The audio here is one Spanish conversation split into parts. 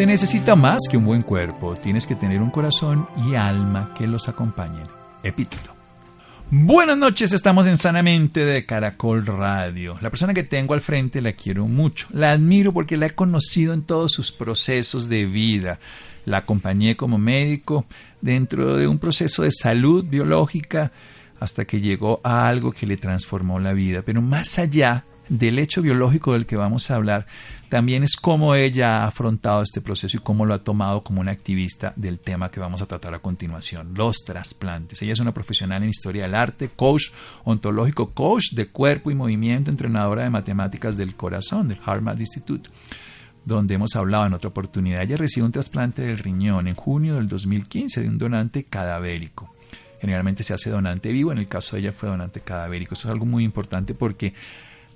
Se necesita más que un buen cuerpo, tienes que tener un corazón y alma que los acompañen. Epíteto. Buenas noches, estamos en Sanamente de Caracol Radio. La persona que tengo al frente la quiero mucho, la admiro porque la he conocido en todos sus procesos de vida. La acompañé como médico dentro de un proceso de salud biológica hasta que llegó a algo que le transformó la vida. Pero más allá del hecho biológico del que vamos a hablar, también es cómo ella ha afrontado este proceso y cómo lo ha tomado como una activista del tema que vamos a tratar a continuación, los trasplantes. Ella es una profesional en historia del arte, coach ontológico, coach de cuerpo y movimiento, entrenadora de matemáticas del corazón del Harvard Institute donde hemos hablado en otra oportunidad. Ella recibió un trasplante del riñón en junio del 2015 de un donante cadavérico. Generalmente se hace donante vivo, en el caso de ella fue donante cadavérico. Eso es algo muy importante porque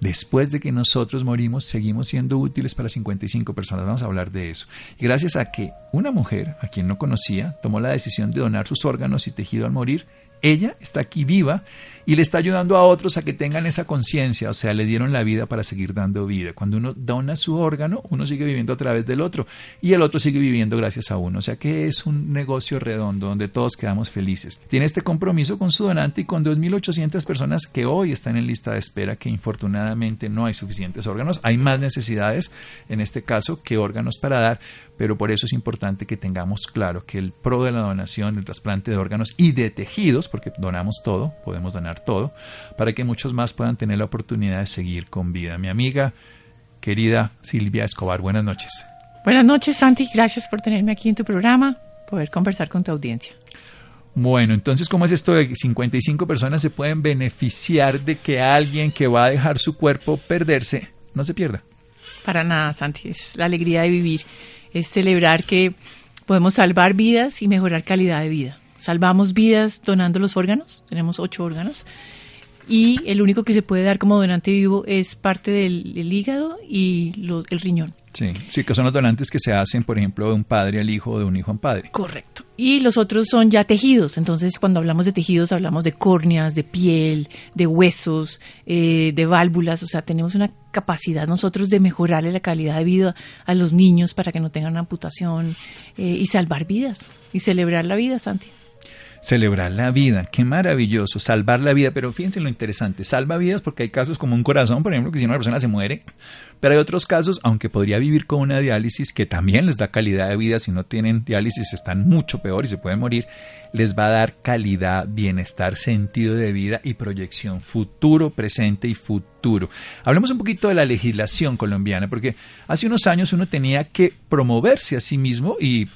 después de que nosotros morimos, seguimos siendo útiles para 55 personas. Vamos a hablar de eso. Y gracias a que una mujer, a quien no conocía, tomó la decisión de donar sus órganos y tejido al morir, ella está aquí viva y le está ayudando a otros a que tengan esa conciencia, o sea, le dieron la vida para seguir dando vida. Cuando uno dona su órgano, uno sigue viviendo a través del otro y el otro sigue viviendo gracias a uno, o sea que es un negocio redondo donde todos quedamos felices. Tiene este compromiso con su donante y con 2.800 personas que hoy están en lista de espera, que infortunadamente no hay suficientes órganos, hay más necesidades en este caso que órganos para dar, pero por eso es importante que tengamos claro que el pro de la donación, el trasplante de órganos y de tejidos, porque donamos todo, podemos donar todo, para que muchos más puedan tener la oportunidad de seguir con vida. Mi amiga querida Silvia Escobar, buenas noches. Buenas noches, Santi. Gracias por tenerme aquí en tu programa, poder conversar con tu audiencia. Bueno, entonces, ¿cómo es esto de que 55 personas se pueden beneficiar de que alguien que va a dejar su cuerpo perderse no se pierda? Para nada, Santi. Es la alegría de vivir. Es celebrar que podemos salvar vidas y mejorar calidad de vida. Salvamos vidas donando los órganos, tenemos ocho órganos, y el único que se puede dar como donante vivo es parte del, hígado y el riñón. Sí, sí, que son los donantes que se hacen, por ejemplo, de un padre al hijo o de un hijo a un padre. Correcto. Y los otros son ya tejidos. Entonces, cuando hablamos de tejidos, hablamos de córneas, de piel, de huesos, eh, de válvulas. O sea, tenemos una capacidad nosotros de mejorarle la calidad de vida a los niños para que no tengan amputación eh, y salvar vidas y celebrar la vida, Santi celebrar la vida. Qué maravilloso, salvar la vida. Pero fíjense lo interesante, salva vidas porque hay casos como un corazón, por ejemplo, que si una persona se muere, pero hay otros casos, aunque podría vivir con una diálisis, que también les da calidad de vida, si no tienen diálisis están mucho peor y se pueden morir, les va a dar calidad, bienestar, sentido de vida y proyección futuro, presente y futuro. Hablemos un poquito de la legislación colombiana, porque hace unos años uno tenía que promoverse a sí mismo y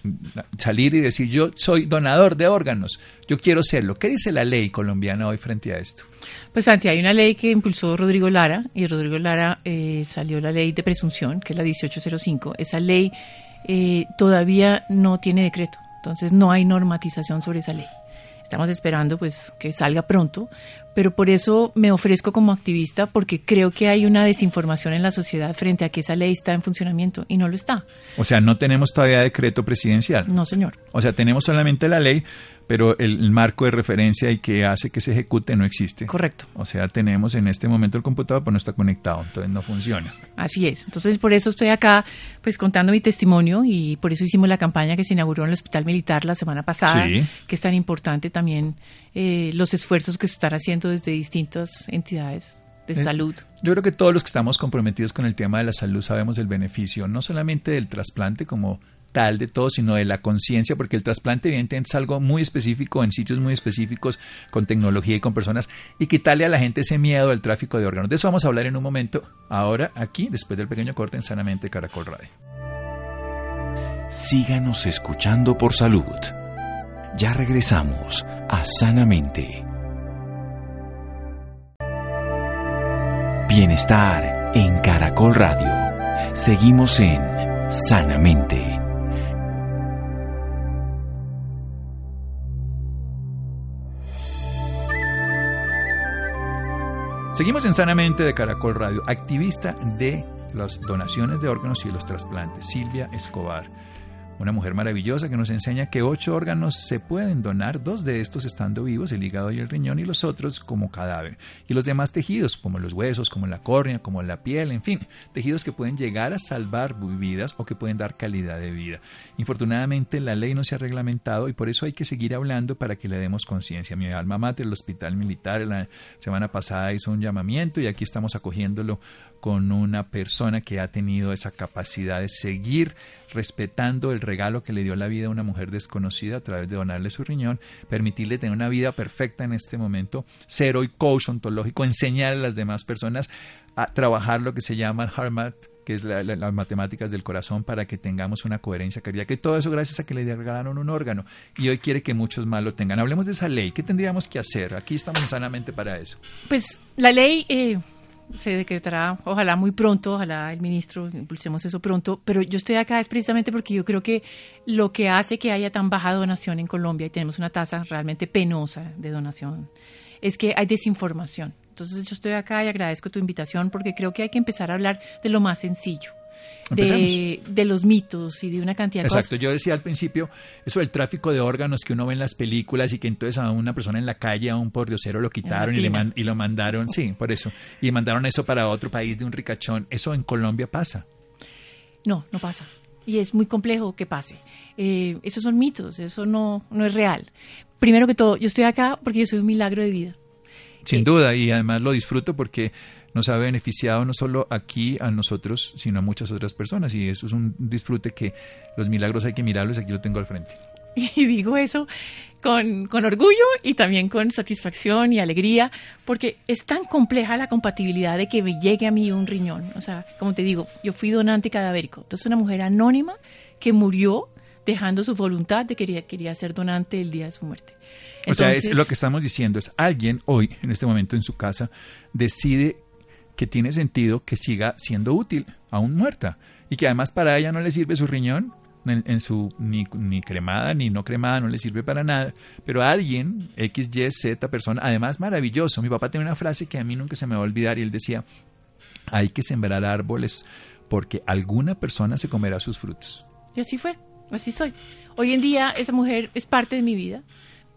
salir y decir yo soy donador de órganos, yo quiero serlo. ¿Qué dice la ley colombiana hoy frente a esto? Pues Santi, hay una ley que impulsó Rodrigo Lara y Rodrigo Lara eh, salió la ley de presunción, que es la 1805. Esa ley eh, todavía no tiene decreto, entonces no hay normatización sobre esa ley. Estamos esperando pues que salga pronto, pero por eso me ofrezco como activista porque creo que hay una desinformación en la sociedad frente a que esa ley está en funcionamiento y no lo está. O sea, no tenemos todavía decreto presidencial. No, señor. O sea, tenemos solamente la ley, pero el, marco de referencia y que hace que se ejecute no existe. Correcto. O sea, tenemos en este momento el computador, pero no está conectado, entonces no funciona. Así es. Entonces, por eso estoy acá, pues contando mi testimonio y por eso hicimos la campaña que se inauguró en el Hospital Militar la semana pasada, que es tan importante también eh, los esfuerzos que se están haciendo desde distintas entidades de eh, salud. Yo creo que todos los que estamos comprometidos con el tema de la salud sabemos el beneficio, no solamente del trasplante como de todo, sino de la conciencia, porque el trasplante evidentemente es algo muy específico, en sitios muy específicos, con tecnología y con personas, y quitarle a la gente ese miedo al tráfico de órganos. De eso vamos a hablar en un momento, ahora aquí, después del pequeño corte en Sanamente Caracol Radio. Síganos escuchando por salud. Ya regresamos a Sanamente. Bienestar en Caracol Radio. Seguimos en Sanamente. Seguimos en Sanamente de Caracol Radio, activista de las donaciones de órganos y los trasplantes, Silvia Escobar una mujer maravillosa que nos enseña que ocho órganos se pueden donar, dos de estos estando vivos, el hígado y el riñón, y los otros como cadáver. Y los demás tejidos, como los huesos, como la córnea, como la piel, en fin, tejidos que pueden llegar a salvar vidas o que pueden dar calidad de vida. Infortunadamente la ley no se ha reglamentado y por eso hay que seguir hablando para que le demos conciencia. Mi alma mater, el hospital militar, la semana pasada hizo un llamamiento y aquí estamos acogiéndolo con una persona que ha tenido esa capacidad de seguir respetando el regalo que le dio la vida a una mujer desconocida a través de donarle su riñón, permitirle tener una vida perfecta en este momento, cero y coach ontológico, enseñar a las demás personas a trabajar lo que se llama el HARMAT, que es las matemáticas del corazón, para que tengamos una coherencia cardíaca. Y todo eso gracias a que le regalaron un órgano. Y hoy quiere que muchos más lo tengan. Hablemos de esa ley. ¿Qué tendríamos que hacer? Aquí estamos sanamente para eso. Pues la ley... Eh se decretará, ojalá muy pronto, ojalá el ministro impulsemos eso pronto, pero yo estoy acá es precisamente porque yo creo que lo que hace que haya tan baja donación en Colombia y tenemos una tasa realmente penosa de donación es que hay desinformación. Entonces yo estoy acá y agradezco tu invitación porque creo que hay que empezar a hablar de lo más sencillo de, los mitos y de una cantidad de cosas. Exacto, yo decía al principio eso del tráfico de órganos que uno ve en las películas y que entonces a una persona en la calle, a un pordiosero lo quitaron y, le y lo mandaron, sí, por eso, y mandaron eso para otro país de un ricachón. ¿Eso en Colombia pasa? No, no pasa. Y es muy complejo que pase. Eh, esos son mitos, eso no, no es real. Primero que todo, yo estoy acá porque yo soy un milagro de vida. Sin duda, y además lo disfruto porque nos ha beneficiado no solo aquí a nosotros, sino a muchas otras personas. Y eso es un disfrute que los milagros hay que mirarlos, aquí lo tengo al frente. Y digo eso con, con, orgullo y también con satisfacción y alegría, porque es tan compleja la compatibilidad de que me llegue a mí un riñón. O sea, como te digo, yo fui donante cadavérico. Entonces, una mujer anónima que murió dejando su voluntad de que quería, quería ser donante el día de su muerte. o sea, es, lo que estamos diciendo es alguien hoy, en este momento en su casa, decide que tiene sentido que siga siendo útil, aún muerta, y que además para ella no le sirve su riñón, en, su ni, ni, cremada ni no cremada, no le sirve para nada, pero a alguien, X, Y, Z persona, además maravilloso. Mi papá tiene una frase que a mí nunca se me va a olvidar y él decía, hay que sembrar árboles porque alguna persona se comerá sus frutos. Y así fue, así soy. Hoy en día esa mujer es parte de mi vida.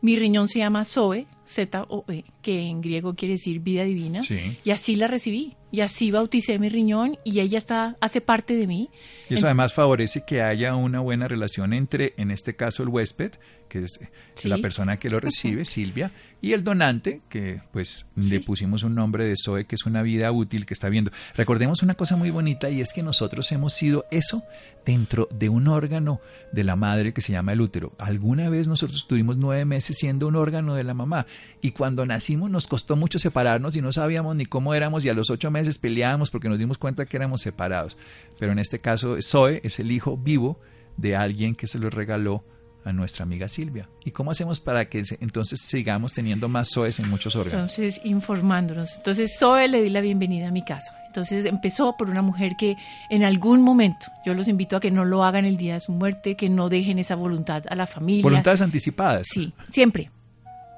Mi riñón se llama Zoe, Z-O-E, que en griego quiere decir vida divina. Y así la recibí. Y así bauticé mi riñón y ella está, hace parte de mí. Y eso además favorece que haya una buena relación entre, en este caso, el huésped, que es la persona que lo recibe, Silvia, y el donante, que pues le pusimos un nombre de Zoe, que es una vida útil que está viendo. Recordemos una cosa muy bonita y es que nosotros hemos sido eso dentro de un órgano de la madre que se llama el útero. Alguna vez nosotros estuvimos nueve meses siendo un órgano de la mamá y cuando nacimos nos costó mucho separarnos y no sabíamos ni cómo éramos y a los ocho meses peleábamos porque nos dimos cuenta que éramos separados. Pero en este caso Zoe es el hijo vivo de alguien que se lo regaló a nuestra amiga Silvia. ¿Y cómo hacemos para que entonces sigamos teniendo más SOEs en muchos órganos? Entonces, informándonos. Entonces, SOE le di la bienvenida a mi casa. Entonces, empezó por una mujer que en algún momento, yo los invito a que no lo hagan el día de su muerte, que no dejen esa voluntad a la familia. Voluntades anticipadas. Sí, siempre.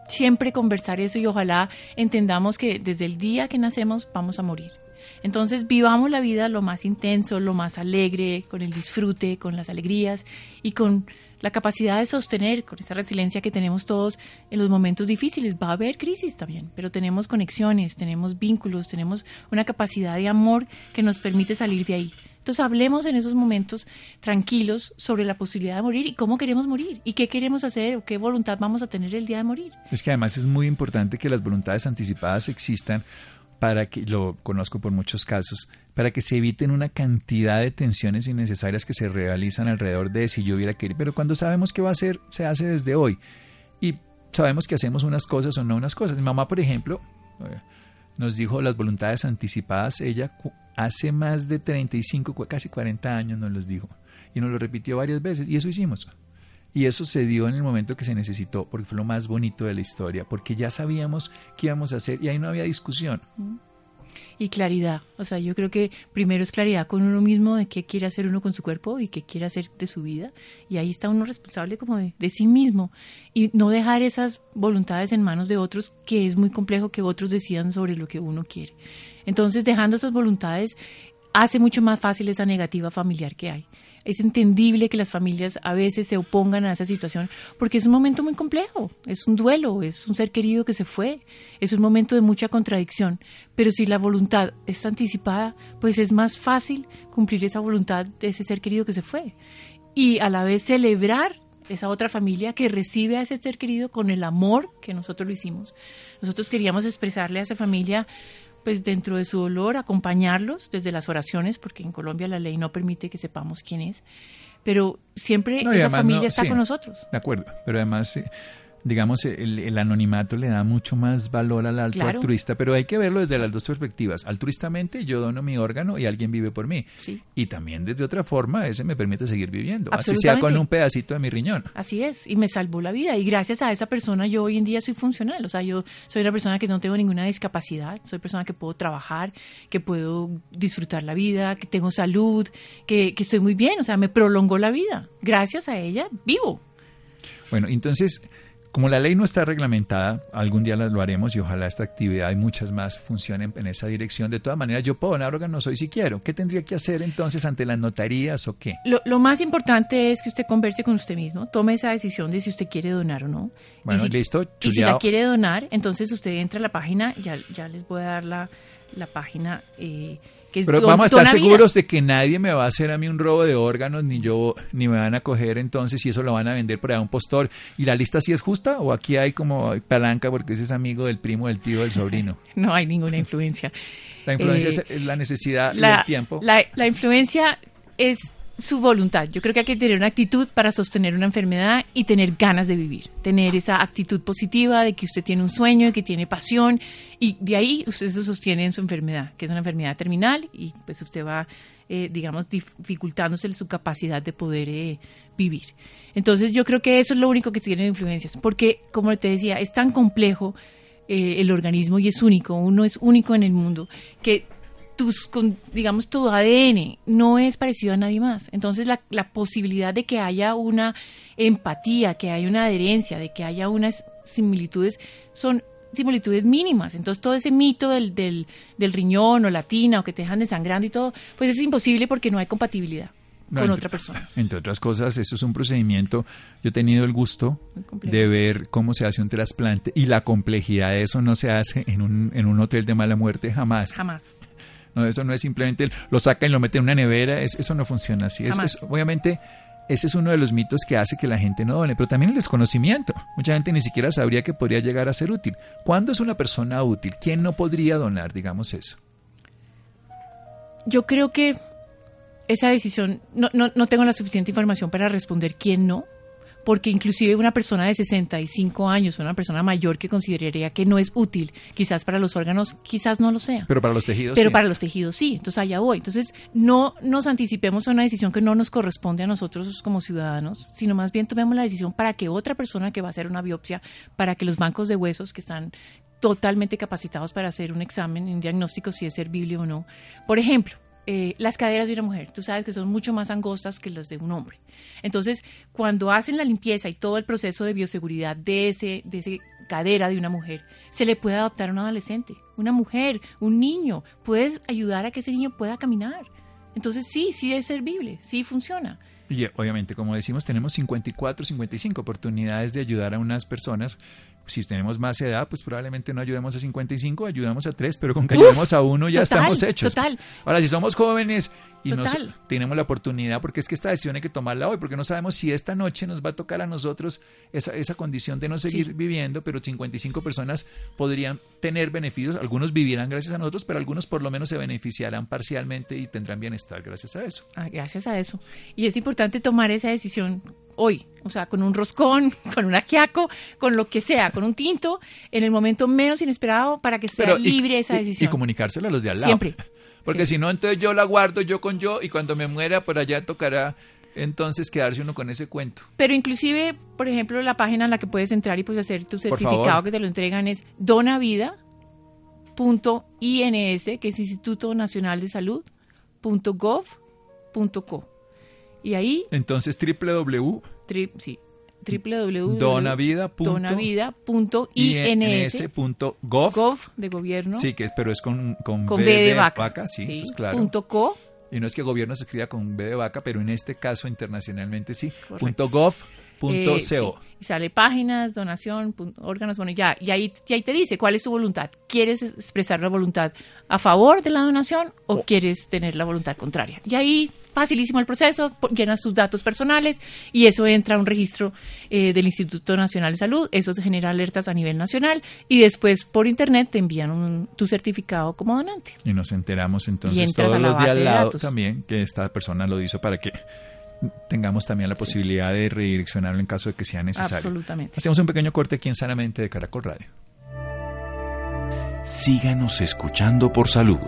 Siempre conversar eso y ojalá entendamos que desde el día que nacemos vamos a morir. Entonces vivamos la vida lo más intenso, lo más alegre, con el disfrute, con las alegrías y con la capacidad de sostener con esa resiliencia que tenemos todos en los momentos difíciles. Va a haber crisis también, pero tenemos conexiones, tenemos vínculos, tenemos una capacidad de amor que nos permite salir de ahí. Entonces hablemos en esos momentos tranquilos sobre la posibilidad de morir y cómo queremos morir y qué queremos hacer o qué voluntad vamos a tener el día de morir. Es que además es muy importante que las voluntades anticipadas existan para que, lo conozco por muchos casos, para que se eviten una cantidad de tensiones innecesarias que se realizan alrededor de si yo hubiera querido, pero cuando sabemos qué va a ser, se hace desde hoy. Y sabemos que hacemos unas cosas o no unas cosas. Mi mamá, por ejemplo, eh, nos dijo las voluntades anticipadas, ella hace más de 35, casi 40 años nos los dijo, y nos lo repitió varias veces, y eso hicimos. Y eso se dio en el momento que se necesitó, porque fue lo más bonito de la historia, porque ya sabíamos qué íbamos a hacer y ahí no había discusión. y claridad. O sea, yo creo que primero es claridad con uno mismo de qué quiere hacer uno con su cuerpo y qué quiere hacer de su vida. Y ahí está uno responsable como de, de sí mismo. Y no dejar esas voluntades en manos de otros, que es muy complejo que otros decidan sobre lo que uno quiere. Entonces, dejando esas voluntades, hace mucho más fácil esa negativa familiar que hay. Es entendible que las familias a veces se opongan a esa situación porque es un momento muy complejo, es un duelo, es un ser querido que se fue, es un momento de mucha contradicción, pero si la voluntad es anticipada, pues es más fácil cumplir esa voluntad de ese ser querido que se fue y a la vez celebrar esa otra familia que recibe a ese ser querido con el amor que nosotros lo hicimos. Nosotros queríamos expresarle a esa familia pues dentro de su dolor, acompañarlos desde las oraciones, porque en Colombia la ley no permite que sepamos quién es, pero siempre esa familia está con nosotros. De acuerdo, pero además digamos, el, anonimato le da mucho más valor al alto altruista, pero hay que verlo desde las dos perspectivas. Altruistamente yo dono mi órgano y alguien vive por mí. Y también desde otra forma, ese me permite seguir viviendo, así sea con un pedacito de mi riñón. Así es, y me salvó la vida. Y gracias a esa persona yo hoy en día soy funcional. O sea, yo soy una persona que no tengo ninguna discapacidad, soy persona que puedo trabajar, que puedo disfrutar la vida, que tengo salud, que, que estoy muy bien. O sea, me prolongó la vida. Gracias a ella vivo. Bueno, entonces como la ley no está reglamentada, algún día lo haremos y ojalá esta actividad y muchas más funcionen en esa dirección. De todas maneras, yo puedo donar órganos hoy si quiero. ¿Qué tendría que hacer entonces ante las notarías o qué? Lo, más importante es que usted converse con usted mismo, tome esa decisión de si usted quiere donar o no. Bueno, listo. Y si la quiere donar, entonces usted entra a la página, ya, ya les voy a dar la, la página. Eh, pero vamos a estar seguros de que nadie me va a hacer a mí un robo de órganos, ni yo, ni me van a coger entonces si eso lo van a vender por ahí a un postor. ¿Y la lista sí es justa o aquí hay como palanca porque ese es amigo del primo, del tío, del sobrino? no hay ninguna influencia. La influencia es eh, la necesidad del tiempo. La, la influencia es su voluntad. Yo creo que hay que tener una actitud para sostener una enfermedad y tener ganas de vivir. Tener esa actitud positiva de que usted tiene un sueño, de que tiene pasión y de ahí usted se sostiene en su enfermedad, que es una enfermedad terminal y pues usted va, eh, digamos, dificultándose su capacidad de poder eh, vivir. Entonces yo creo que eso es lo único que tiene influencias, porque como te decía, es tan complejo eh, el organismo y es único, uno es único en el mundo, que tus, digamos, tu ADN no es parecido a nadie más. Entonces, la, la, posibilidad de que haya una empatía, que haya una adherencia, de que haya unas similitudes, son similitudes mínimas. Entonces, todo ese mito del, del, del riñón o la tina o que te dejan desangrando y todo, pues es imposible porque no hay compatibilidad. con otra persona. Entre otras cosas, esto es un procedimiento, yo he tenido el gusto de ver cómo se hace un trasplante y la complejidad de eso no se hace en un, en un hotel de mala muerte jamás. Jamás. No, eso no es simplemente lo saca y lo mete en una nevera, eso no funciona así. Es, obviamente, ese es uno de los mitos que hace que la gente no done, pero también el desconocimiento. Mucha gente ni siquiera sabría que podría llegar a ser útil. ¿Cuándo es una persona útil? ¿Quién no podría donar, digamos eso? Yo creo que esa decisión, no, no, no tengo la suficiente información para responder quién no, porque inclusive una persona de 65 años, una persona mayor que consideraría que no es útil, quizás para los órganos, quizás no lo sea. Pero para los tejidos Pero para los tejidos sí, entonces allá voy. Entonces no nos anticipemos a una decisión que no nos corresponde a nosotros como ciudadanos, sino más bien tomemos la decisión para que otra persona que va a hacer una biopsia, para que los bancos de huesos que están totalmente capacitados para hacer un examen, un diagnóstico si es servible o no. Por ejemplo, eh, las caderas de una mujer, tú sabes que son mucho más angostas que las de un hombre. Entonces, cuando hacen la limpieza y todo el proceso de bioseguridad de ese, de ese cadera de una mujer, se le puede adaptar a un adolescente, una mujer, un niño. Puedes ayudar a que ese niño pueda caminar. Entonces, sí, sí es servible, sí funciona. Y obviamente, como decimos, tenemos 54, 55 oportunidades de ayudar a unas personas. Si tenemos más edad, pues probablemente no ayudemos a 55, ayudamos a 3, pero con que ayudemos a uno ya estamos hechos. Total. Ahora, si somos jóvenes y nos, tenemos la oportunidad, porque es que esta decisión hay que tomarla hoy, porque no sabemos si esta noche nos va a tocar a nosotros esa, esa condición de no seguir viviendo, pero 55 personas podrían tener beneficios, algunos vivirán gracias a nosotros, pero algunos por lo menos se beneficiarán parcialmente y tendrán bienestar gracias a eso. Ah, gracias a eso. Y es importante tomar esa decisión hoy, o sea, con un roscón, con un aquiaco, con lo que sea, con un tinto, en el momento menos inesperado para que sea libre esa decisión. Y, comunicárselo a los de al lado. Siempre. Porque si no, entonces yo la guardo yo con yo y cuando me muera por allá tocará entonces quedarse uno con ese cuento. Pero inclusive, por ejemplo, la página en la que puedes entrar y pues hacer tu certificado que te lo entregan es Dona Vida .ins, que es Instituto Nacional de Salud, .gov.co. Y ahí... Entonces, www. Tri, sí, www.donavida.ins.gov gov de gobierno. Sí, que es, pero es con, con, Con B, B de vaca. vaca, sí, Sí, eso es claro. punto co. Y no es que gobierno se escriba con B de vaca, pero en este caso internacionalmente sí. Correcto. Punto gov, punto Eh, sí. Y sale páginas, donación, órganos, bueno, ya. Y ahí, y ahí te dice cuál es tu voluntad. ¿Quieres expresar la voluntad a favor de la donación o Oh. quieres tener la voluntad contraria? Y ahí, facilísimo el proceso, llenas tus datos personales y eso entra a un registro eh, del Instituto Nacional de Salud. Eso genera alertas a nivel nacional y después por internet te envían un- tu certificado como donante. Y nos enteramos entonces todos los de base al lado también que esta persona lo hizo para que tengamos también la posibilidad de redireccionarlo en caso de que sea necesario. Absolutamente. Hacemos un pequeño corte aquí en Sanamente de Caracol Radio. Síganos escuchando por salud.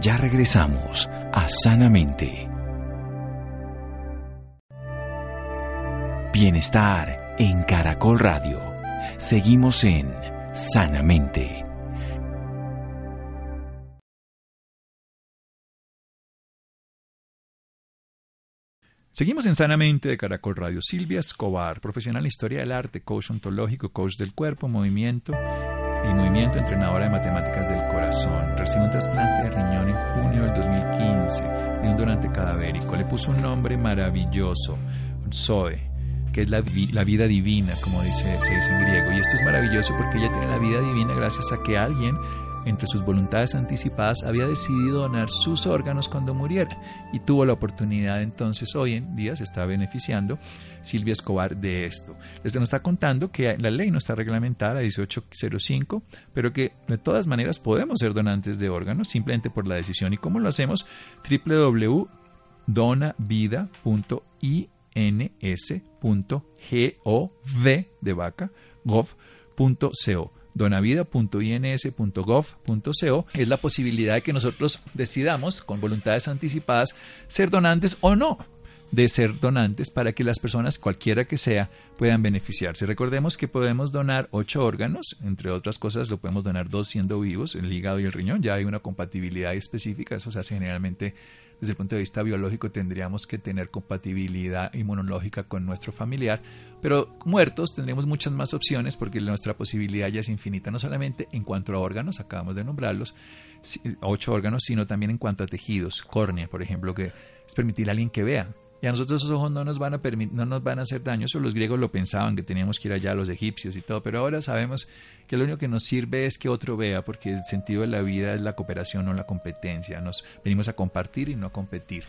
Ya regresamos a Sanamente. Bienestar en Caracol Radio. Seguimos en Sanamente. Seguimos en Sanamente de Caracol Radio. Silvia Escobar, profesional en historia del arte, coach ontológico, coach del cuerpo, movimiento y movimiento, entrenadora de matemáticas del corazón. Recibió un trasplante de riñón en junio del 2015 de un donante cadavérico. Le puso un nombre maravilloso, Zoe, que es la, la vida divina, como dice, se dice en griego. Y esto es maravilloso porque ella tiene la vida divina gracias a que alguien entre sus voluntades anticipadas, había decidido donar sus órganos cuando muriera y tuvo la oportunidad entonces hoy en día se está beneficiando Silvia Escobar de esto. Les nos está contando que la ley no está reglamentada, la 1805, pero que de todas maneras podemos ser donantes de órganos simplemente por la decisión. ¿Y cómo lo hacemos? www.donavida.ins.gov de vaca donavida.ins.gov.co es la posibilidad de que nosotros decidamos con voluntades anticipadas ser donantes o no de ser donantes para que las personas, cualquiera que sea, puedan beneficiarse. Recordemos que podemos donar ocho órganos, entre otras cosas lo podemos donar dos siendo vivos, el hígado y el riñón, ya hay una compatibilidad específica, eso se hace generalmente desde el punto de vista biológico tendríamos que tener compatibilidad inmunológica con nuestro familiar, pero muertos tendremos muchas más opciones porque nuestra posibilidad ya es infinita, no solamente en cuanto a órganos, acabamos de nombrarlos, ocho órganos, sino también en cuanto a tejidos, córnea, por ejemplo, que es permitir a alguien que vea. Y a nosotros esos ojos no nos van a no nos van a hacer daño. Eso los griegos lo pensaban, que teníamos que ir allá, los egipcios y todo, pero ahora sabemos que lo único que nos sirve es que otro vea, porque el sentido de la vida es la cooperación, no la competencia. Nos venimos a compartir y no a competir.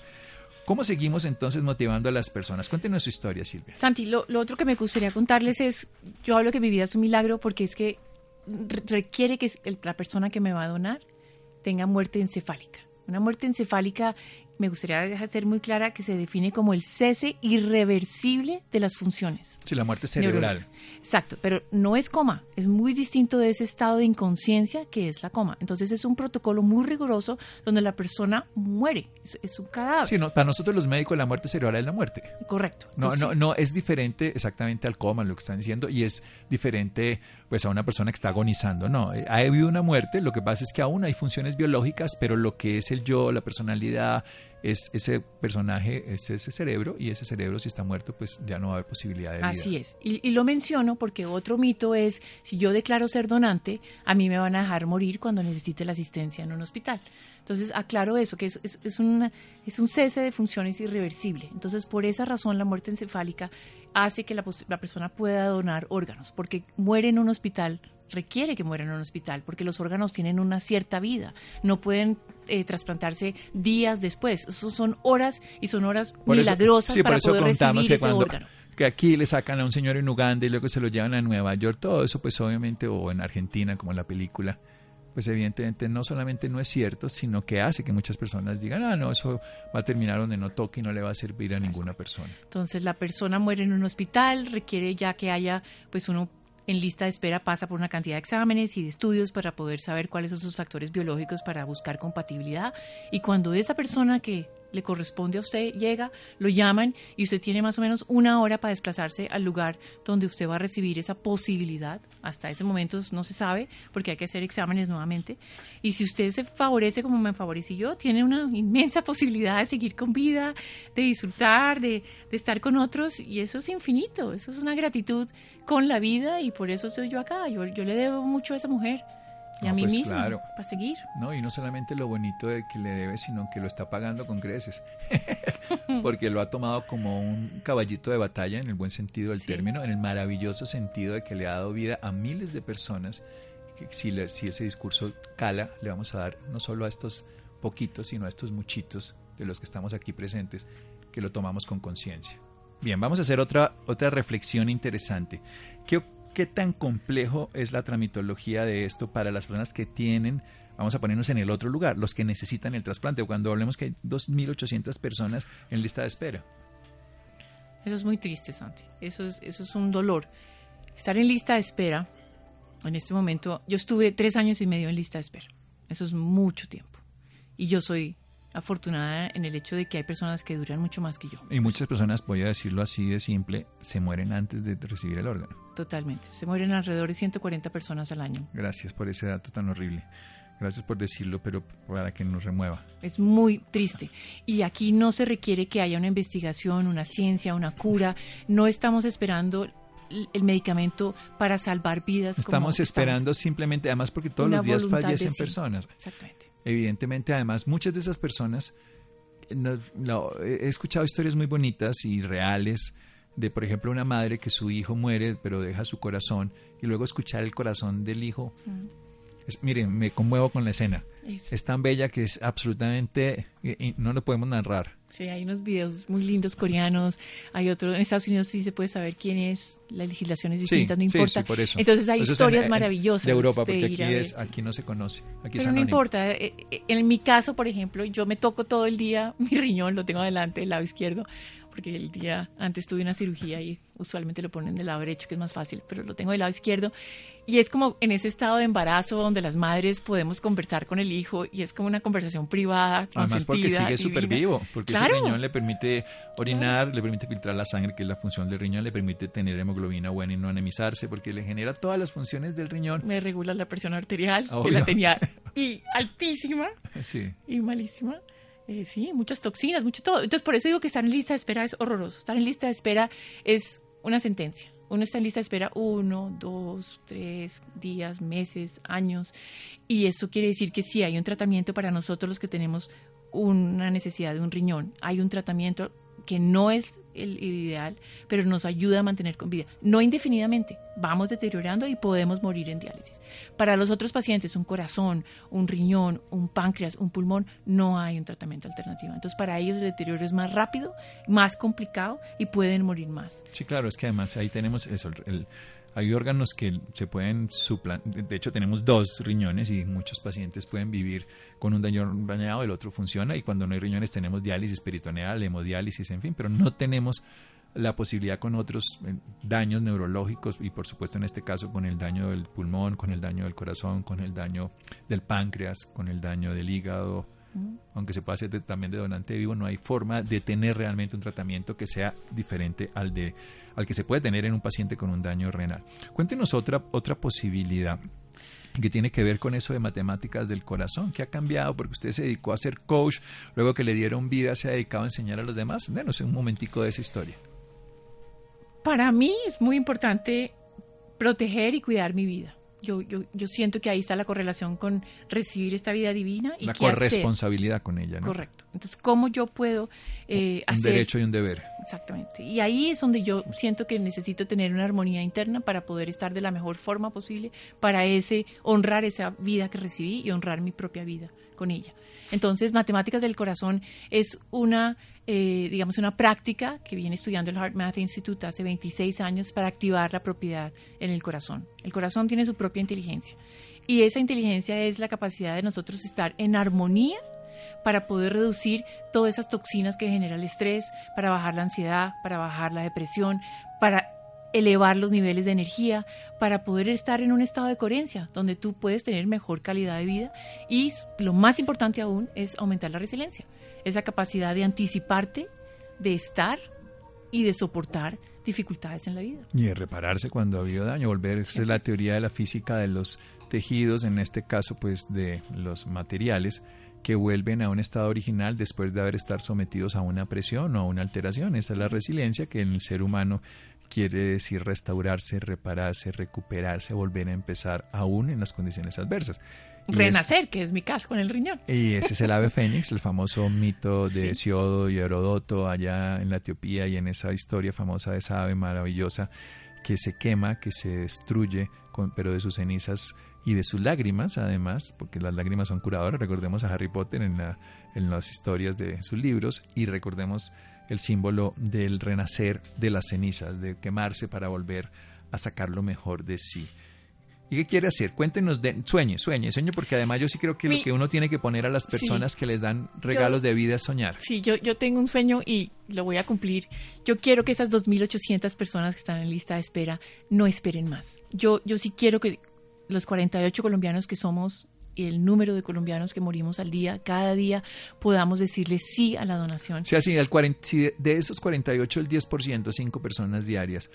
¿Cómo seguimos entonces motivando a las personas? Cuéntenos su historia, Silvia. Santi, lo, lo otro que me gustaría contarles es, yo hablo que mi vida es un milagro porque es que requiere que la persona que me va a donar tenga muerte encefálica. Una muerte encefálica me gustaría dejar ser muy clara que se define como el cese irreversible de las funciones. Sí, la muerte cerebral. Exacto, pero no es coma, es muy distinto de ese estado de inconsciencia que es la coma. Entonces es un protocolo muy riguroso donde la persona muere, es, es un cadáver. Sí, no, para nosotros los médicos la muerte cerebral es la muerte. Correcto. No, no, no, es diferente exactamente al coma, lo que están diciendo, y es diferente pues a una persona que está agonizando. No, ha habido una muerte, lo que pasa es que aún hay funciones biológicas, pero lo que es el yo, la personalidad, es ese personaje, es ese cerebro, y ese cerebro si está muerto, pues ya no va a haber posibilidad de vida. Así es. Y, lo menciono porque otro mito es, si yo declaro ser donante, a mí me van a dejar morir cuando necesite la asistencia en un hospital. Entonces, aclaro eso, que es, es, es, una, es un cese de funciones irreversible. Entonces, por esa razón, la muerte encefálica hace que la, la persona pueda donar órganos, porque muere en un hospital requiere que muera en un hospital porque los órganos tienen una cierta vida, no pueden eh, trasplantarse días después, eso son horas y son horas por milagrosas eso, sí, para por eso poder contamos recibir que ese cuando, órgano. Que aquí le sacan a un señor en Uganda y luego se lo llevan a Nueva York, todo eso pues obviamente, o en Argentina como en la película, pues evidentemente no solamente no es cierto, sino que hace que muchas personas digan, ah, no, eso va a terminar donde no toque y no le va a servir a ninguna persona. Entonces la persona muere en un hospital, requiere ya que haya pues uno en lista de espera pasa por una cantidad de exámenes y de estudios para poder saber cuáles son sus factores biológicos para buscar compatibilidad. Y cuando esa persona que le corresponde a usted, llega, lo llaman y usted tiene más o menos una hora para desplazarse al lugar donde usted va a recibir esa posibilidad. Hasta ese momento no se sabe porque hay que hacer exámenes nuevamente. Y si usted se favorece como me favorecí yo, tiene una inmensa posibilidad de seguir con vida, de disfrutar, de, de estar con otros y eso es infinito, eso es una gratitud con la vida y por eso estoy yo acá. Yo, yo le debo mucho a esa mujer y a mí pues mismo para seguir. No, y no solamente lo bonito de que le debe, sino que lo está pagando con creces. Porque lo ha tomado como un caballito de batalla en el buen sentido del término, en el maravilloso sentido de que le ha dado vida a miles de personas. Que si, le, si ese discurso cala, le vamos a dar no solo a estos poquitos, sino a estos muchitos de los que estamos aquí presentes, que lo tomamos con conciencia. Bien, vamos a hacer otra, otra reflexión interesante. ¿Qué ¿Qué tan complejo es la tramitología de esto para las personas que tienen, vamos a ponernos en el otro lugar, los que necesitan el trasplante? Cuando hablemos que hay 2.800 personas en lista de espera. Eso es muy triste, Santi. Eso es, eso es un dolor. Estar en lista de espera, en este momento, yo estuve tres años y medio en lista de espera. Eso es mucho tiempo. Y yo soy afortunada en el hecho de que hay personas que duran mucho más que yo. Y muchas personas, voy a decirlo así de simple, se mueren antes de recibir el órgano. Totalmente. Se mueren alrededor de 140 personas al año. Gracias por ese dato tan horrible. Gracias por decirlo, pero para que nos remueva. Es muy triste. Y aquí no se requiere que haya una investigación, una ciencia, una cura. No estamos esperando el medicamento para salvar vidas. Estamos esperando simplemente, además porque todos los días fallecen personas. Exactamente. Evidentemente, además, muchas de esas personas, he escuchado historias muy bonitas y reales de, por ejemplo, una madre que su hijo muere, pero deja su corazón, y luego escuchar el corazón del hijo. miren, me conmuevo con la escena. Es tan bella que es absolutamente, y no lo podemos narrar. Sí, hay unos videos muy lindos coreanos, hay otro, en Estados Unidos sí se puede saber quién es, la legislación es distinta, no importa. Sí, por eso. Entonces hay historias maravillosas. De Europa, porque aquí, es, aquí no se conoce. Aquí Pero no importa, eh, eh, en mi caso, por ejemplo, yo me toco todo el día mi riñón, lo tengo adelante, el lado izquierdo, porque el día antes tuve una cirugía y usualmente lo ponen del lado derecho, que es más fácil, pero lo tengo del lado izquierdo. Y es como en ese estado de embarazo donde las madres podemos conversar con el hijo y es como una conversación privada. Además porque sigue súper vivo, porque ese riñón le permite orinar, le permite filtrar la sangre, que es la función del riñón, le permite tener hemoglobina buena y no anemizarse, porque le genera todas las funciones del riñón. Me regula la presión arterial, que la tenía y altísima sí. y malísima. Eh, sí, muchas toxinas, mucho todo. Entonces, por eso digo que estar en lista de espera es horroroso. Estar en lista de espera es una sentencia. Uno está en lista de espera uno, dos, tres días, meses, años. Y eso quiere decir que sí hay un tratamiento para nosotros los que tenemos una necesidad de un riñón. Hay un tratamiento que no es el ideal, pero nos ayuda a mantener con vida. No indefinidamente, vamos deteriorando y podemos morir en diálisis. Para los otros pacientes, un corazón, un riñón, un páncreas, un pulmón, no hay un tratamiento alternativo. Entonces, para ellos el deterioro es más rápido, más complicado y pueden morir más. Sí, claro, es que además ahí tenemos eso, el, hay órganos que se pueden suplantar, de hecho tenemos dos riñones y muchos pacientes pueden vivir con un daño dañado, el otro funciona y cuando no hay riñones tenemos diálisis peritoneal, hemodiálisis, en fin, pero no tenemos la posibilidad con otros eh, daños neurológicos y por supuesto en este caso con el daño del pulmón, con el daño del corazón, con el daño del páncreas, con el daño del hígado, aunque se puede hacer también de donante vivo, no hay forma de tener realmente un tratamiento que sea diferente al, de, al que se puede tener en un paciente con un daño renal. Cuéntenos otra, otra posibilidad que tiene que ver con eso de matemáticas del corazón, que ha cambiado porque usted se dedicó a ser coach, luego que le dieron vida se ha dedicado a enseñar a los demás. Denos un momentico de esa historia. Para mí es muy importante proteger y cuidar mi vida yo, yo, yo siento que ahí está la correlación con recibir esta vida divina y la corresponsabilidad con ella, ¿no? Correcto. Entonces, ¿cómo yo puedo eh, un derecho y un deber. Exactamente. Y ahí es donde yo siento que necesito tener una armonía interna para poder estar de la mejor forma posible, para ese honrar esa vida que recibí y honrar mi propia vida con ella. Entonces, Matemáticas del Corazón es una, eh, digamos, una práctica que viene estudiando el Heart Math Institute hace 26 años para activar la propiedad en el corazón. El corazón tiene su propia inteligencia y esa inteligencia es la capacidad de nosotros estar en armonía para poder reducir todas esas toxinas que genera el estrés, para bajar la ansiedad, para bajar la depresión, para elevar los niveles de energía para poder estar en un estado de coherencia donde tú puedes tener mejor calidad de vida y lo más importante aún es aumentar la resiliencia. esa capacidad de anticiparte, de estar y de soportar dificultades en la vida. Y de repararse cuando ha habido daño, volver, esa es la teoría de la física de los tejidos, en este caso pues de los materiales que vuelven a un estado original después de haber estado sometidos a una presión o a una alteración. Esa es la resiliencia que en el ser humano quiere decir restaurarse, repararse, recuperarse, volver a empezar aún en las condiciones adversas. Renacer, que es mi caso con el riñón. Y ese es el ave fénix, el famoso mito de Hesiodo y Herodoto allá en la Etiopía y en esa historia famosa de esa ave maravillosa que se quema, que se destruye, pero de sus cenizas y de sus lágrimas, además, porque las lágrimas son curadoras. Recordemos a Harry Potter en, la, en las historias de sus libros y recordemos el símbolo del renacer de las cenizas, de quemarse para volver a sacar lo mejor de sí. ¿Y qué quiere hacer? Cuéntenos, de, sueñe, sueñe, sueñe, porque además yo sí creo que lo que uno tiene que poner a las personas que les dan regalos de vida es soñar. Sí, yo, yo tengo un sueño y lo voy a cumplir. Yo quiero que esas 2.800 personas que están en lista de espera no esperen más. Yo, yo sí quiero que los 48 colombianos que somos y el número de colombianos que morimos al día, cada día podamos decirle sí a la donación. Sí, así, el 40, de esos 48, el 10%, 5 personas diarias,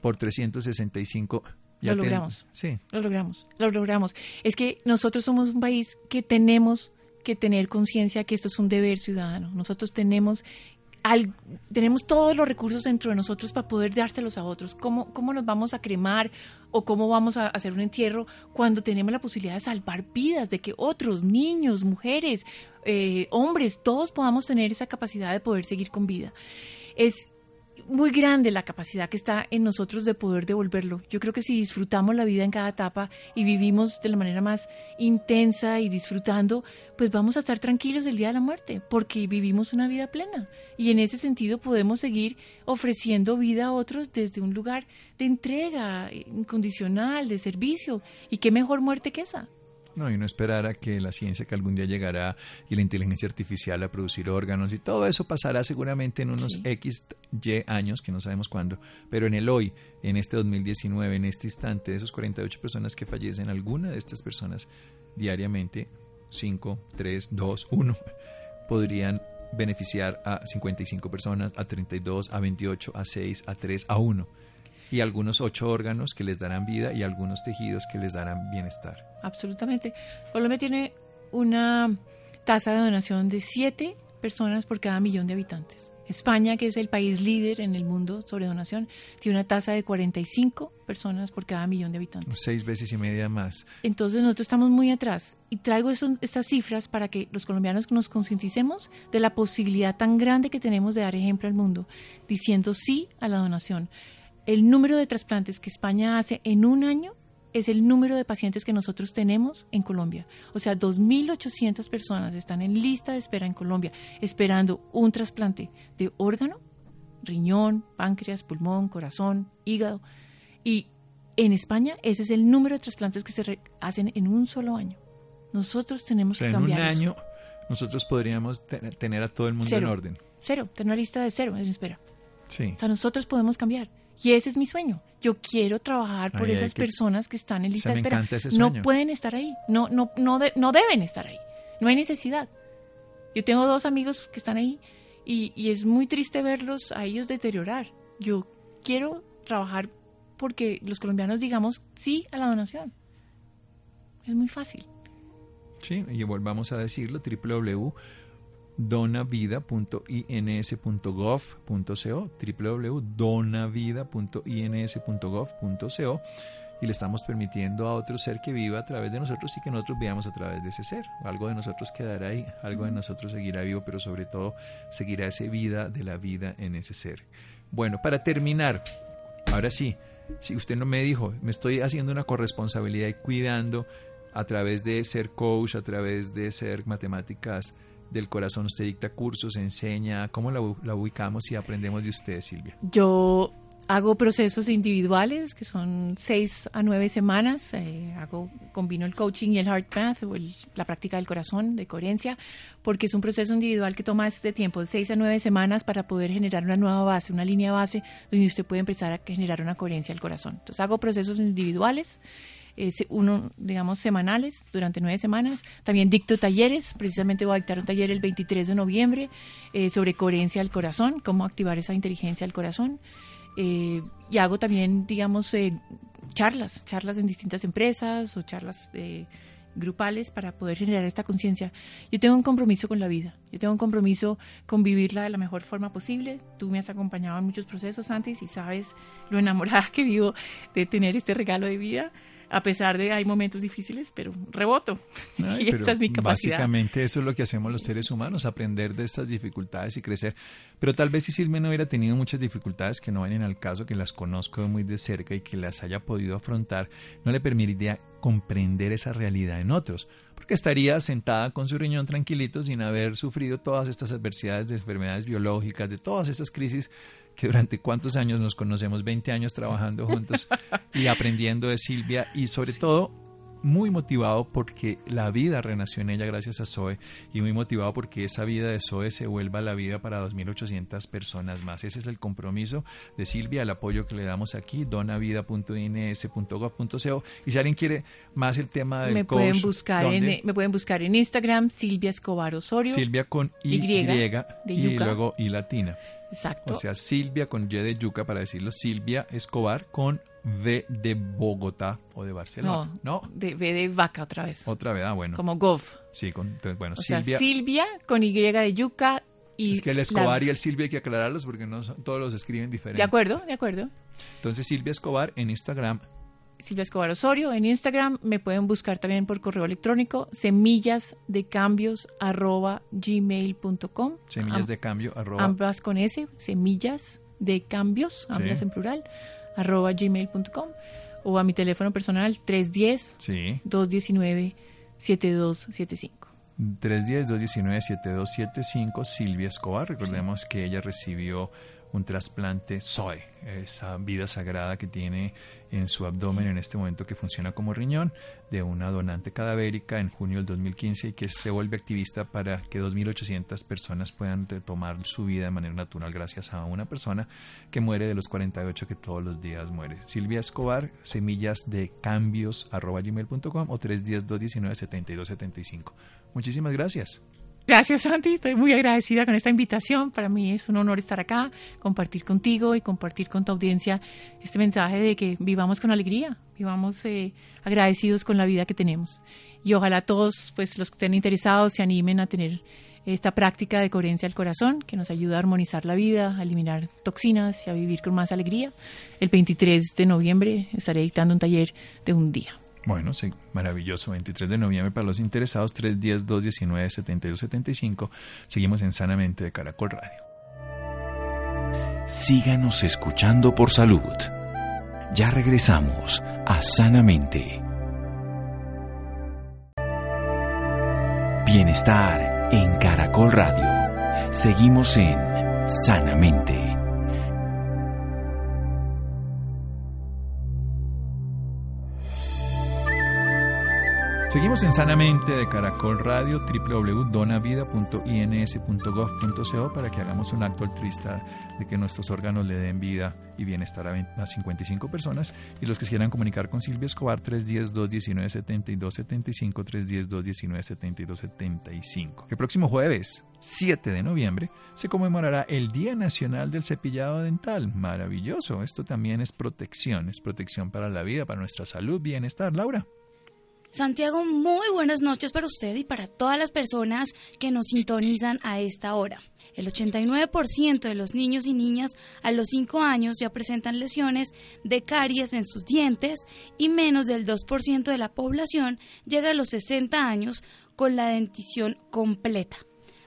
por 365. Ya lo logramos. sí. Lo logramos, lo logramos. Es que nosotros somos un país que tenemos que tener conciencia que esto es un deber ciudadano. Nosotros tenemos tenemos todos los recursos dentro de nosotros para poder dárselos a otros. ¿Cómo, ¿Cómo nos vamos a cremar o cómo vamos a hacer un entierro cuando tenemos la posibilidad de salvar vidas, de que otros, niños, mujeres, eh, hombres, todos podamos tener esa capacidad de poder seguir con vida? Es muy grande la capacidad que está en nosotros de poder devolverlo. Yo creo que si disfrutamos la vida en cada etapa y vivimos de la manera más intensa y disfrutando, pues vamos a estar tranquilos el día de la muerte, porque vivimos una vida plena. Y en ese sentido podemos seguir ofreciendo vida a otros desde un lugar de entrega incondicional, de servicio. ¿Y qué mejor muerte que esa? No, y no esperar a que la ciencia que algún día llegará y la inteligencia artificial a producir órganos y todo eso pasará seguramente en unos X, Y años, que no sabemos cuándo, pero en el hoy, en este 2019, en este instante, de esos 48 personas que fallecen, alguna de estas personas diariamente, 5, 3, 2, 1, podrían beneficiar a 55 personas, a 32, a 28, a 6, a 3, a 1 y algunos ocho órganos que les darán vida y algunos tejidos que les darán bienestar. Absolutamente. Colombia tiene una tasa de donación de siete personas por cada millón de habitantes. España, que es el país líder en el mundo sobre donación, tiene una tasa de 45 personas por cada millón de habitantes. Seis veces y media más. Entonces nosotros estamos muy atrás. Y traigo estas cifras para que los colombianos nos concienticemos de la posibilidad tan grande que tenemos de dar ejemplo al mundo, diciendo sí a la donación el número de trasplantes que España hace en un año es el número de pacientes que nosotros tenemos en Colombia. O sea, 2.800 personas están en lista de espera en Colombia esperando un trasplante de órgano, riñón, páncreas, pulmón, corazón, hígado. Y en España ese es el número de trasplantes que se hacen en un solo año. Nosotros tenemos que cambiar. En un año nosotros podríamos tener a todo el mundo en orden. Cero, tener una lista de cero en espera. Sí. O sea, nosotros podemos cambiar. Y ese es mi sueño. Yo quiero trabajar por esas personas que están en lista de espera. No pueden estar ahí. No, no, no, no deben estar ahí. No hay necesidad. Yo tengo dos amigos que están ahí y, y es muy triste verlos a ellos deteriorar. Yo quiero trabajar porque los colombianos digamos sí a la donación. Es muy fácil. Sí, y volvamos a decirlo, www donavida.ins.gov.co, www.donavida.ins.gov.co y le estamos permitiendo a otro ser que viva a través de nosotros y que nosotros veamos a través de ese ser. Algo de nosotros quedará ahí, algo de nosotros seguirá vivo, pero sobre todo seguirá esa vida de la vida en ese ser. Bueno, para terminar, ahora sí, si usted no me dijo, me estoy haciendo una corresponsabilidad y cuidando a través de ser coach, a través de ser matemáticas, del corazón? Usted dicta cursos, enseña, ¿cómo la, ubicamos y aprendemos de usted, Silvia? Yo hago procesos individuales que son seis a nueve semanas. Eh, hago, combino el coaching y el heart path o la práctica del corazón de coherencia, porque es un proceso individual que toma este tiempo seis a nueve semanas para poder generar una nueva base, una línea base donde usted puede empezar a generar una coherencia del corazón. Entonces hago procesos individuales uno, digamos, semanales durante nueve semanas. También dicto talleres, precisamente voy a dictar un taller el 23 de noviembre sobre coherencia del corazón, cómo activar esa inteligencia del corazón. y hago también, digamos, charlas, charlas en distintas empresas o charlas grupales para poder generar esta conciencia. Yo tengo un compromiso con la vida, yo tengo un compromiso con vivirla de la mejor forma posible. Tú me has acompañado en muchos procesos antes y sabes lo enamorada que vivo de tener este regalo de vida a pesar de hay momentos difíciles, pero reboto. y esta es mi capacidad. Básicamente eso es lo que hacemos los seres humanos, aprender de estas dificultades y crecer. Pero tal vez si Silvia no hubiera tenido muchas dificultades que no vienen al caso, que las conozco muy de cerca y que las haya podido afrontar, no le permitiría comprender esa realidad en otros, porque estaría sentada con su riñón tranquilito sin haber sufrido todas estas adversidades de enfermedades biológicas, de todas esas crisis que durante cuántos años nos conocemos, 20 años trabajando juntos y aprendiendo de Silvia y sobre todo muy motivado porque la vida renació en ella gracias a Zoe y muy motivado porque esa vida de Zoe se vuelva la vida para 2.800 personas más. Ese es el compromiso de Silvia, el apoyo que le damos aquí, donavida.ins.gov.co y si alguien quiere más el tema del me pueden buscar en, me pueden buscar en Instagram Silvia Escobar Osorio. Silvia con Y, y luego Y latina Exacto. O sea, Silvia con Y de yuca para decirlo, Silvia Escobar con V de Bogotá o de Barcelona. No, de V de vaca otra vez. Otra vez, ah, bueno. Como Gov. Sí, con, bueno, o Silvia. Sea, Silvia con Y de yuca y. Es que el Escobar y el Silvia hay que aclararlos porque no todos los escriben diferente. De acuerdo, de acuerdo. Entonces, Silvia Escobar en Instagram. Silvia Escobar Osorio en Instagram. Me pueden buscar también por correo electrónico semillas de cambios arroba gmail.com. Semillas de cambio arroba. Ambas con S, semillas de cambios, ambas en plural arroba gmail.com o a mi teléfono personal 310 sí. 219 7275. 310-219-7275, Silvia Escobar. Recordemos que ella recibió un trasplante Zoe, esa vida sagrada que tiene en su abdomen en este momento que funciona como riñón de una donante cadavérica en junio del 2015 y que se vuelve activista para que 2.800 personas puedan retomar su vida de manera natural gracias a una persona que muere de los 48 que todos los días muere. Silvia Escobar, semillas de cambios arroba gmail.com o 310-219-7275. Muchísimas gracias. Gracias, Santi. Estoy muy agradecida con esta invitación. Para mí es un honor estar acá, compartir contigo y compartir con tu audiencia este mensaje de que vivamos con alegría, vivamos eh, agradecidos con la vida que tenemos. Y ojalá todos, pues los que estén interesados, se animen a tener esta práctica de coherencia al corazón que nos ayuda a armonizar la vida, a eliminar toxinas y a vivir con más alegría. El 23 de noviembre estaré dictando un taller de un día. Bueno, sí, maravilloso. 23 de noviembre para los interesados, 3 días, 2, 19, 72, 75. Seguimos en Sanamente de Caracol Radio. Síganos escuchando por salud. Ya regresamos a Sanamente. Bienestar en Caracol Radio. Seguimos en Sanamente. Seguimos en Sanamente de Caracol Radio, www.donavida.ins.gov.co para que hagamos un acto altruista de que nuestros órganos le den vida y bienestar a 55 personas. Y los que quieran comunicar con Silvia Escobar, 310-219-7275, 310-219-7275. El próximo jueves, 7 de noviembre, se conmemorará el Día Nacional del Cepillado Dental. Maravilloso. Esto también es protección, es protección para la vida, para nuestra salud, bienestar. Laura. Santiago, muy buenas noches para usted y para todas las personas que nos sintonizan a esta hora. El 89% de los niños y niñas a los 5 años ya presentan lesiones de caries en sus dientes y menos del 2% de la población llega a los 60 años con la dentición completa.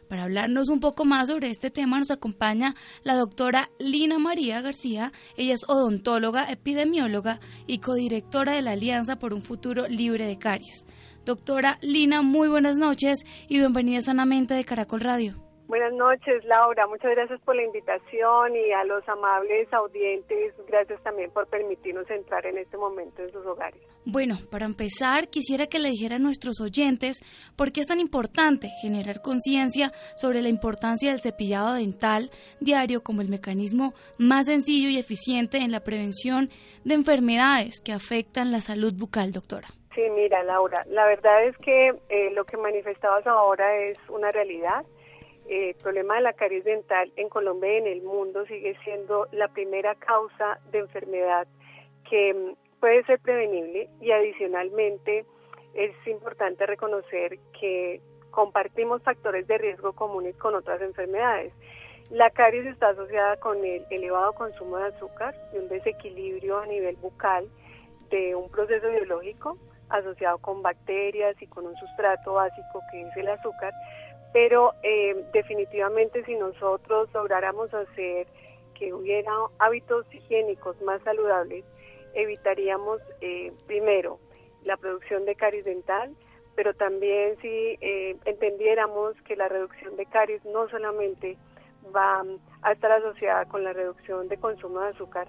Para hablarnos un poco más sobre este tema nos acompaña la doctora Lina María García. Ella es odontóloga, epidemióloga y codirectora de la Alianza por un Futuro Libre de Caries. Doctora Lina, muy buenas noches y bienvenida sanamente de Caracol Radio. Buenas noches, Laura. Muchas gracias por la invitación y a los amables audientes, gracias también por permitirnos entrar en este momento en sus hogares. Bueno, para empezar, quisiera que le dijera a nuestros oyentes por qué es tan importante generar conciencia sobre la importancia del cepillado dental diario como el mecanismo más sencillo y eficiente en la prevención de enfermedades que afectan la salud bucal, doctora. Sí, mira, Laura, la verdad es que eh, lo que manifestabas ahora es una realidad el eh, problema de la caries dental en Colombia y en el mundo sigue siendo la primera causa de enfermedad que mm, puede ser prevenible y adicionalmente es importante reconocer que compartimos factores de riesgo comunes con otras enfermedades. La caries está asociada con el elevado consumo de azúcar y un desequilibrio a nivel bucal de un proceso biológico asociado con bacterias y con un sustrato básico que es el azúcar, pero eh, definitivamente si nosotros lográramos hacer que hubiera hábitos higiénicos más saludables, evitaríamos eh, primero la producción de caries dental, pero también si eh, entendiéramos que la reducción de caries no solamente va a estar asociada con la reducción de consumo de azúcar,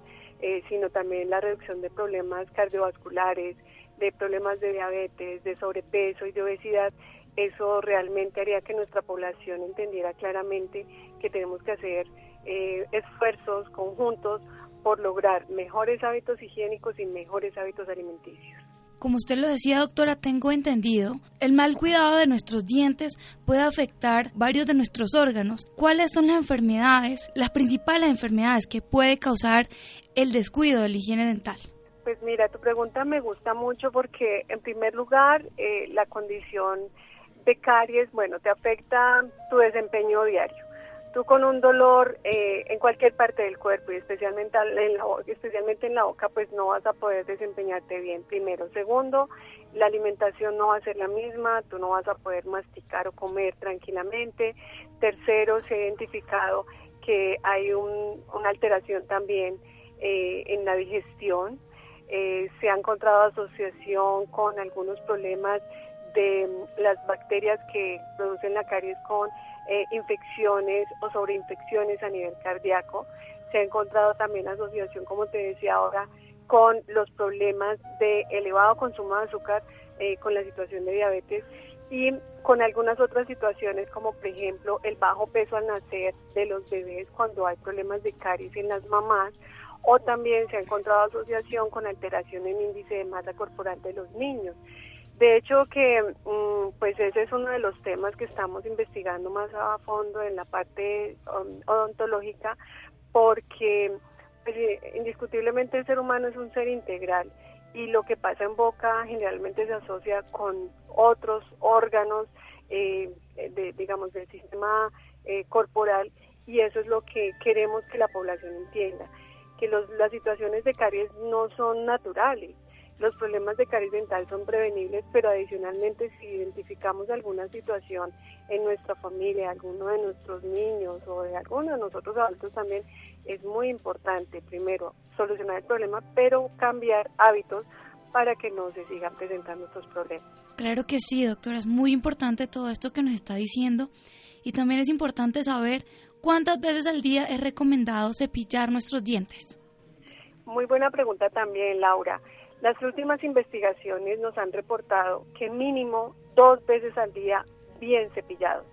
sino también la reducción de problemas cardiovasculares, de problemas de diabetes, de sobrepeso y de obesidad, eso realmente haría que nuestra población entendiera claramente que tenemos que hacer eh, esfuerzos conjuntos por lograr mejores hábitos higiénicos y mejores hábitos alimenticios. Como usted lo decía, doctora, tengo entendido, el mal cuidado de nuestros dientes puede afectar varios de nuestros órganos. ¿Cuáles son las enfermedades, las principales enfermedades que puede causar el descuido de la higiene dental? Pues mira, tu pregunta me gusta mucho porque en primer lugar eh, la condición de caries, bueno, te afecta tu desempeño diario. Tú con un dolor eh, en cualquier parte del cuerpo y especialmente en, la, especialmente en la boca, pues no vas a poder desempeñarte bien. Primero. Segundo, la alimentación no va a ser la misma, tú no vas a poder masticar o comer tranquilamente. Tercero, se ha identificado que hay una alteración también eh, en la digestión. Eh, se ha encontrado asociación con algunos problemas de las bacterias que producen la caries con eh, infecciones o sobreinfecciones a nivel cardíaco. Se ha encontrado también asociación, como te decía ahora, con los problemas de elevado consumo de azúcar, eh, con la situación de diabetes y con algunas otras situaciones como por ejemplo el bajo peso al nacer de los bebés cuando hay problemas de caries en las mamás o también se ha encontrado asociación con alteración en índice de masa corporal de los niños. De hecho que mm, pues ese es uno de los temas que estamos investigando más a fondo en la parte odontológica porque pues, indiscutiblemente el ser humano es un ser integral y lo que pasa en boca generalmente se asocia con otros órganos eh, de, digamos del sistema eh, corporal y eso es lo que queremos que la población entienda que los, las situaciones de caries no son naturales los problemas de caries dental son prevenibles, pero adicionalmente si identificamos alguna situación en nuestra familia, alguno de nuestros niños o de alguno de nosotros adultos también, es muy importante primero solucionar el problema, pero cambiar hábitos para que no se sigan presentando estos problemas. Claro que sí, doctora, es muy importante todo esto que nos está diciendo y también es importante saber cuántas veces al día es recomendado cepillar nuestros dientes. Muy buena pregunta también, Laura. Las últimas investigaciones nos han reportado que mínimo dos veces al día bien cepillados.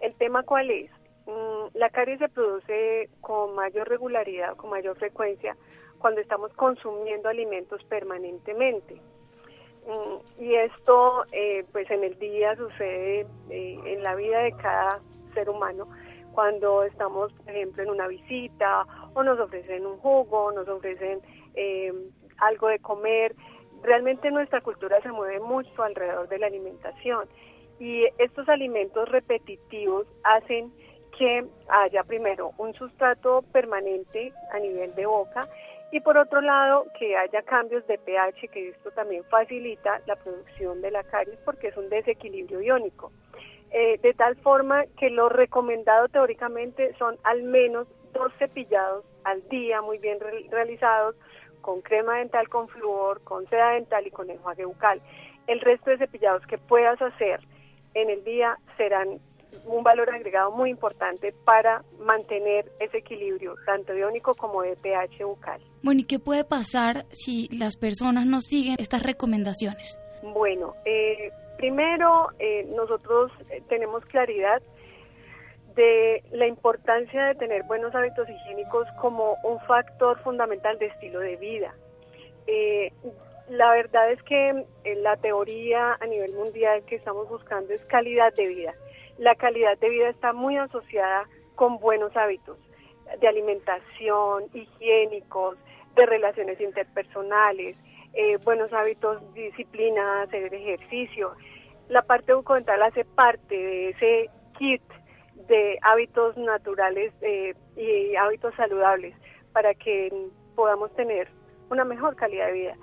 ¿El tema cuál es? Mm, la caries se produce con mayor regularidad, con mayor frecuencia, cuando estamos consumiendo alimentos permanentemente. Mm, y esto, eh, pues en el día sucede eh, en la vida de cada ser humano, cuando estamos, por ejemplo, en una visita o nos ofrecen un jugo, nos ofrecen eh, algo de comer. Realmente nuestra cultura se mueve mucho alrededor de la alimentación y estos alimentos repetitivos hacen que haya primero un sustrato permanente a nivel de boca y por otro lado que haya cambios de pH que esto también facilita la producción de la caries porque es un desequilibrio iónico. Eh, de tal forma que lo recomendado teóricamente son al menos dos cepillados al día muy bien realizados con crema dental con flúor, con seda dental y con enjuague bucal. El resto de cepillados que puedas hacer en el día serán un valor agregado muy importante para mantener ese equilibrio, tanto iónico como de pH bucal. Bueno, ¿y qué puede pasar si las personas no siguen estas recomendaciones? Bueno, eh, primero eh, nosotros eh, tenemos claridad de la importancia de tener buenos hábitos higiénicos como un factor fundamental de estilo de vida. la verdad es que la teoría a nivel mundial que estamos buscando es calidad de vida la calidad de vida está muy asociada con buenos hábitos de alimentación, higiénicos, de relaciones interpersonales, eh, buenos hábitos, disciplina, hacer ejercicio. La parte bucodental hace parte de ese kit de hábitos naturales eh, y hábitos saludables para que podamos tener una mejor calidad de vida.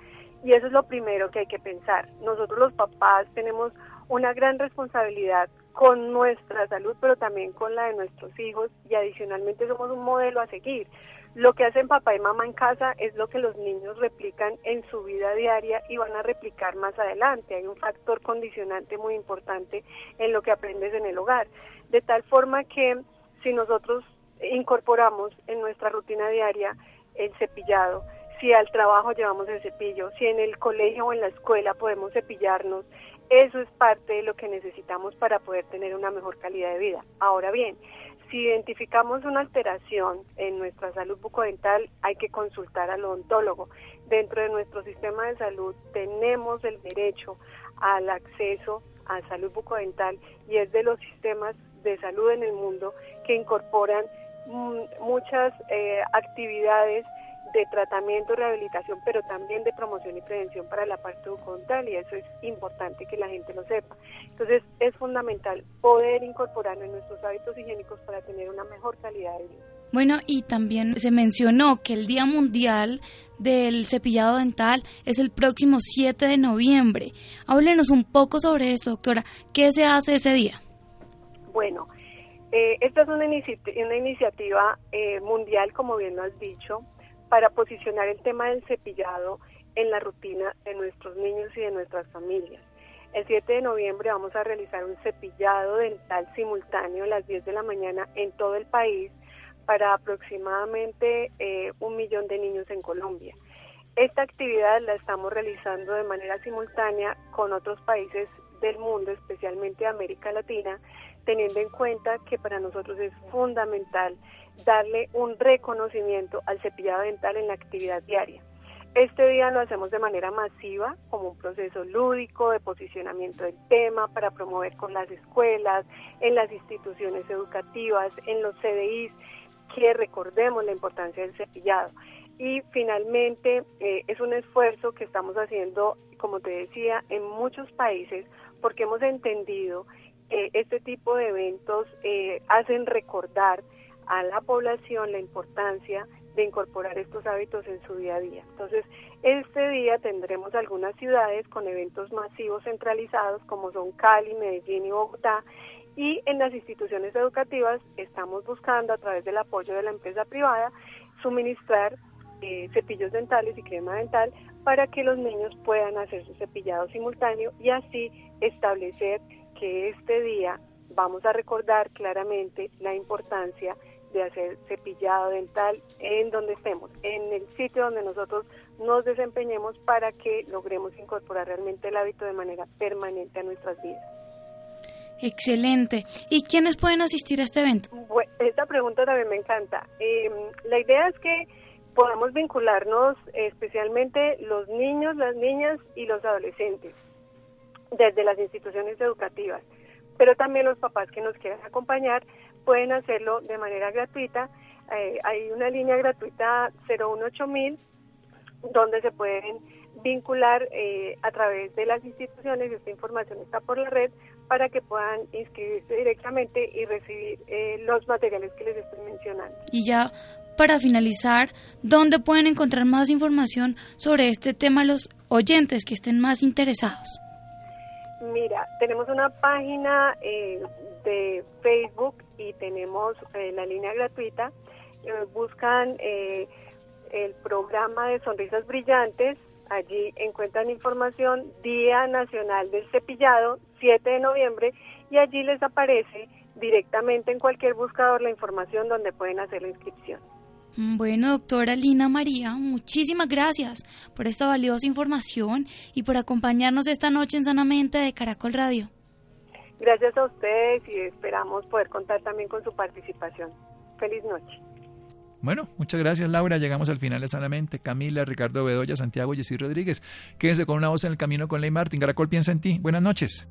Y eso es lo primero que hay que pensar. Nosotros los papás tenemos una gran responsabilidad con nuestra salud, pero también con la de nuestros hijos y adicionalmente somos un modelo a seguir. Lo que hacen papá y mamá en casa es lo que los niños replican en su vida diaria y van a replicar más adelante. Hay un factor condicionante muy importante en lo que aprendes en el hogar. De tal forma que si nosotros incorporamos en nuestra rutina diaria el cepillado, si al trabajo llevamos el cepillo, si en el colegio o en la escuela podemos cepillarnos, eso es parte de lo que necesitamos para poder tener una mejor calidad de vida. Ahora bien, si identificamos una alteración en nuestra salud bucodental, hay que consultar al odontólogo. Dentro de nuestro sistema de salud tenemos el derecho al acceso a salud bucodental y es de los sistemas de salud en el mundo que incorporan mm, muchas eh, actividades de tratamiento, rehabilitación, pero también de promoción y prevención para la parte bucodental y eso es importante que la gente lo sepa. Entonces es fundamental poder incorporarlo en nuestros hábitos higiénicos para tener una mejor calidad de vida. Bueno, y también se mencionó que el Día Mundial del Cepillado Dental es el próximo 7 de noviembre. Háblenos un poco sobre esto, doctora. ¿Qué se hace ese día? Bueno, eh, esta es una, una iniciativa eh, mundial, como bien lo has dicho, para posicionar el tema del cepillado en la rutina de nuestros niños y de nuestras familias. El 7 de noviembre vamos a realizar un cepillado dental simultáneo a las 10 de la mañana en todo el país para aproximadamente eh, un millón de niños en Colombia. Esta actividad la estamos realizando de manera simultánea con otros países del mundo, especialmente América Latina, teniendo en cuenta que para nosotros es fundamental darle un reconocimiento al cepillado dental en la actividad diaria. Este día lo hacemos de manera masiva, como un proceso lúdico de posicionamiento del tema para promover con las escuelas, en las instituciones educativas, en los CDIs, que recordemos la importancia del cepillado. Y finalmente eh, es un esfuerzo que estamos haciendo, como te decía, en muchos países porque hemos entendido que este tipo de eventos eh, hacen recordar a la población la importancia de incorporar estos hábitos en su día a día. Entonces, este día tendremos algunas ciudades con eventos masivos centralizados como son Cali, Medellín y Bogotá y en las instituciones educativas estamos buscando a través del apoyo de la empresa privada suministrar eh, cepillos dentales y crema dental para que los niños puedan hacer su cepillado simultáneo y así establecer que este día vamos a recordar claramente la importancia de hacer cepillado dental en donde estemos, en el sitio donde nosotros nos desempeñemos para que logremos incorporar realmente el hábito de manera permanente a nuestras vidas. Excelente. ¿Y quiénes pueden asistir a este evento? esta pregunta también me encanta. Em, la idea es que podamos vincularnos especialmente los niños, las niñas y los adolescentes desde las instituciones educativas, pero también los papás que nos quieran acompañar pueden hacerlo de manera gratuita. Eh, hay una línea gratuita 018000 donde se pueden vincular eh, a través de las instituciones, esta información está por la red, para que puedan inscribirse directamente y recibir eh, los materiales que les estoy mencionando. Y ya para finalizar, ¿dónde pueden encontrar más información sobre este tema los oyentes que estén más interesados? Mira, tenemos una página eh, de Facebook y tenemos eh, la línea gratuita. Eh, buscan el programa de Sonrisas Brillantes. Allí encuentran información Día Nacional del Cepillado, 7 de noviembre, y allí les aparece directamente en cualquier buscador la información donde pueden hacer la inscripción. Mm, bueno, doctora Lina María, muchísimas gracias por esta valiosa información y por acompañarnos esta noche en Sanamente de Caracol Radio. Gracias a ustedes y esperamos poder contar también con su participación. Feliz noche. Bueno, muchas gracias Laura. Llegamos al final de Sanamente. Camila, Ricardo Bedoya, Santiago, Jessy Rodríguez. Quédense con una voz en el camino con Ley Martín. Caracol piensa en ti. Buenas noches.